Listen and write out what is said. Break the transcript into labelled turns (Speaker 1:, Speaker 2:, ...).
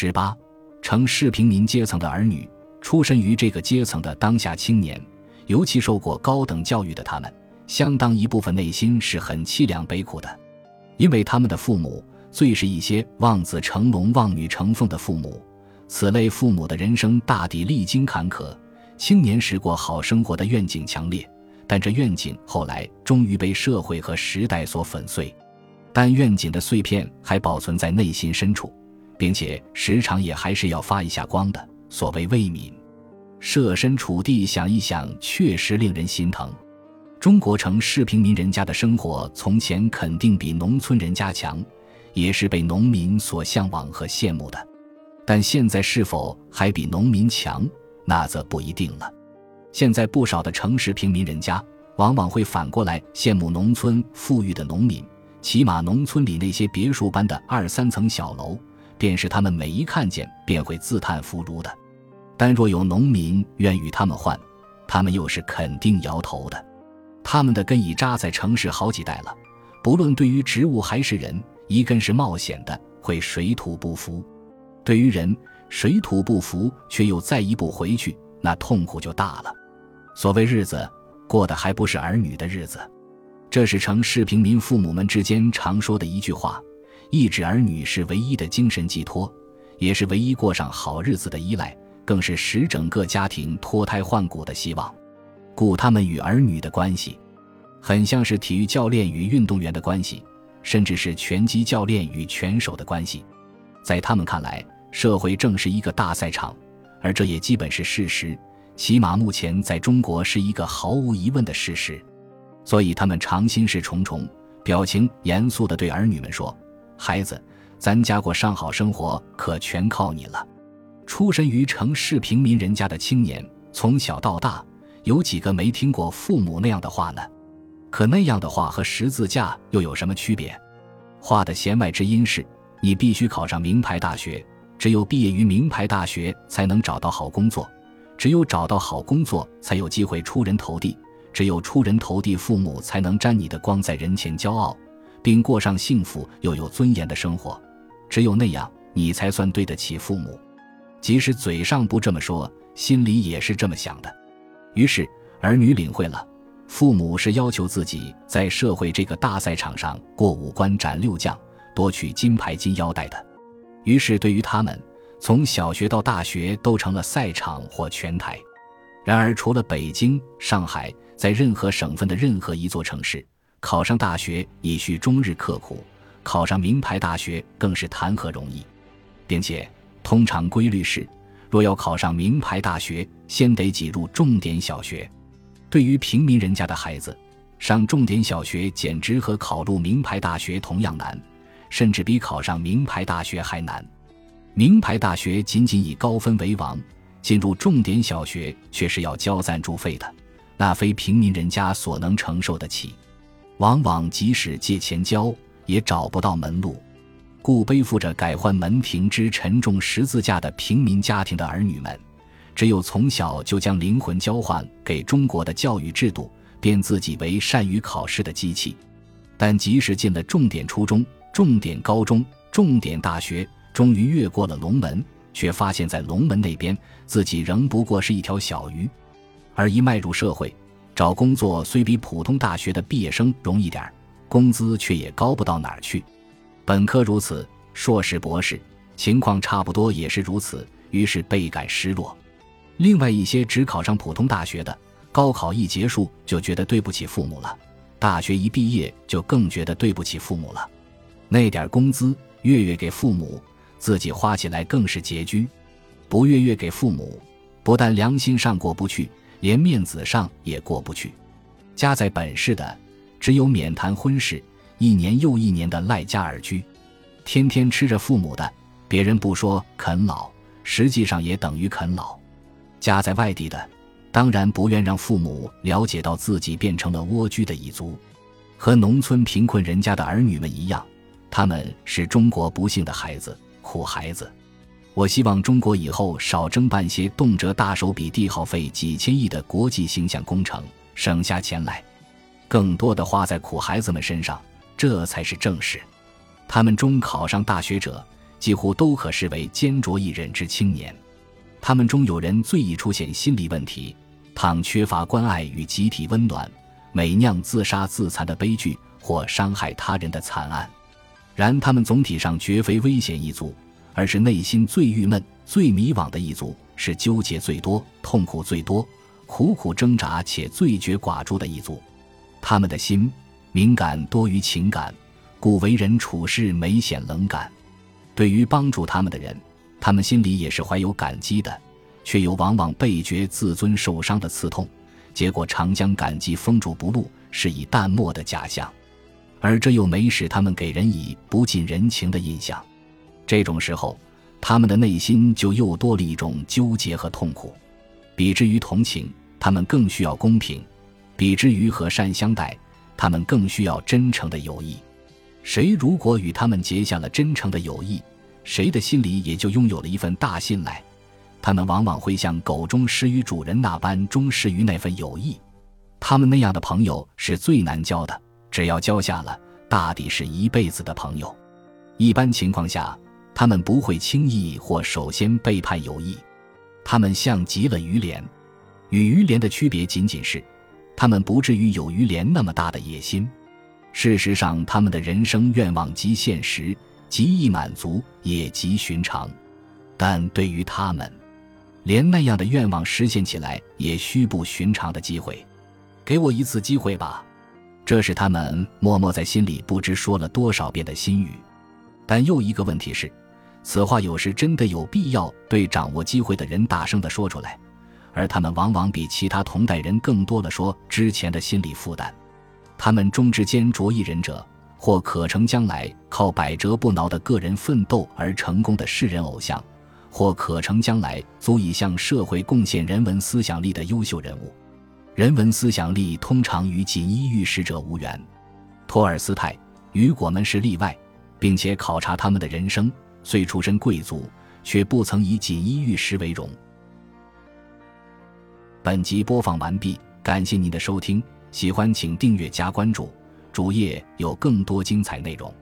Speaker 1: 十八，城市平民阶层的儿女，出身于这个阶层的当下青年，尤其受过高等教育的他们，相当一部分内心是很凄凉悲苦的，因为他们的父母最是一些望子成龙、望女成凤的父母。此类父母的人生大抵历经坎坷，青年时过好生活的愿景强烈，但这愿景后来终于被社会和时代所粉碎。但愿景的碎片还保存在内心深处，并且时常也还是要发一下光的。所谓为民，设身处地想一想，确实令人心疼。中国城市平民人家的生活，从前肯定比农村人家强，也是被农民所向往和羡慕的。但现在是否还比农民强，那则不一定了。现在不少的城市平民人家，往往会反过来羡慕农村富裕的农民，起码农村里那些别墅般的二三层小楼，便是他们每一看见便会自叹弗如的。但若有农民愿与他们换，他们又是肯定摇头的。他们的根已扎在城市好几代了，不论对于植物还是人，一根是冒险的，会水土不服。对于人水土不服，却又再一步回去，那痛苦就大了。所谓日子过的还不是儿女的日子，这是城市平民父母们之间常说的一句话，意指儿女是唯一的精神寄托，也是唯一过上好日子的依赖，更是使整个家庭脱胎换骨的希望。故他们与儿女的关系，很像是体育教练与运动员的关系，甚至是拳击教练与拳手的关系。在他们看来，社会正是一个大赛场，而这也基本是事实，起码目前在中国是一个毫无疑问的事实。所以他们常心事重重，表情严肃地对儿女们说：“孩子，咱家过上好生活，可全靠你了。”出身于城市平民人家的青年，从小到大，有几个没听过父母那样的话呢？可那样的话和十字架又有什么区别？话的弦外之音是。你必须考上名牌大学，只有毕业于名牌大学，才能找到好工作；只有找到好工作，才有机会出人头地；只有出人头地，父母才能沾你的光，在人前骄傲，并过上幸福又有尊严的生活。只有那样，你才算对得起父母。即使嘴上不这么说，心里也是这么想的。于是，儿女领会了，父母是要求自己在社会这个大赛场上过五关斩六将。夺取金牌、金腰带的，于是对于他们，从小学到大学都成了赛场或拳台。然而，除了北京、上海，在任何省份的任何一座城市，考上大学已需终日刻苦，考上名牌大学更是谈何容易。并且，通常规律是，若要考上名牌大学，先得挤入重点小学。对于平民人家的孩子，上重点小学简直和考入名牌大学同样难。甚至比考上名牌大学还难。名牌大学仅仅以高分为王，进入重点小学却是要交赞助费的，那非平民人家所能承受得起。往往即使借钱交，也找不到门路。故背负着改换门庭之沉重十字架的平民家庭的儿女们，只有从小就将灵魂交换给中国的教育制度，变自己为善于考试的机器。但即使进了重点初中，重点高中、重点大学，终于越过了龙门，却发现，在龙门那边，自己仍不过是一条小鱼。而一迈入社会，找工作虽比普通大学的毕业生容易点儿，工资却也高不到哪儿去。本科如此，硕士、博士情况差不多也是如此，于是倍感失落。另外一些只考上普通大学的，高考一结束就觉得对不起父母了，大学一毕业就更觉得对不起父母了。那点工资月月给父母，自己花起来更是拮据；不月月给父母，不但良心上过不去，连面子上也过不去。家在本市的，只有免谈婚事，一年又一年的赖家而居，天天吃着父母的，别人不说啃老，实际上也等于啃老。家在外地的，当然不愿让父母了解到自己变成了蜗居的一族，和农村贫困人家的儿女们一样。他们是中国不幸的孩子，苦孩子。我希望中国以后少争办些动辄大手笔、地耗费几千亿的国际形象工程，省下钱来，更多的花在苦孩子们身上，这才是正事。他们中考上大学者，几乎都可视为坚卓一忍之青年。他们中有人最易出现心理问题，倘缺乏关爱与集体温暖，每酿自杀自残的悲剧或伤害他人的惨案。然他们总体上绝非危险一族，而是内心最郁闷、最迷惘的一族，是纠结最多、痛苦最多、苦苦挣扎且最觉寡助的一族。他们的心敏感多于情感，故为人处事没显冷感。对于帮助他们的人，他们心里也是怀有感激的，却又往往倍觉自尊受伤的刺痛，结果常将感激封住不露，是以淡漠的假象。而这又没使他们给人以不近人情的印象，这种时候，他们的内心就又多了一种纠结和痛苦。比之于同情，他们更需要公平；比之于和善相待，他们更需要真诚的友谊。谁如果与他们结下了真诚的友谊，谁的心里也就拥有了一份大信赖。他们往往会像狗忠实于主人那般忠实于那份友谊。他们那样的朋友是最难交的。只要交下了，大抵是一辈子的朋友。一般情况下，他们不会轻易或首先背叛友谊。他们像极了鱼莲，与鱼莲的区别仅仅是，他们不至于有鱼莲那么大的野心。事实上，他们的人生愿望极现实，极易满足，也极寻常。但对于他们，连那样的愿望实现起来也需不寻常的机会。给我一次机会吧。这是他们默默在心里不知说了多少遍的心语，但又一个问题是，此话有时真的有必要对掌握机会的人大声地说出来，而他们往往比其他同代人更多了说之前的心理负担。他们中之间着一人者，或可成将来靠百折不挠的个人奋斗而成功的世人偶像，或可成将来足以向社会贡献人文思想力的优秀人物。人文思想力通常与锦衣玉食者无缘，托尔斯泰、雨果们是例外，并且考察他们的人生，虽出身贵族，却不曾以锦衣玉食为荣。本集播放完毕，感谢您的收听，喜欢请订阅加关注，主页有更多精彩内容。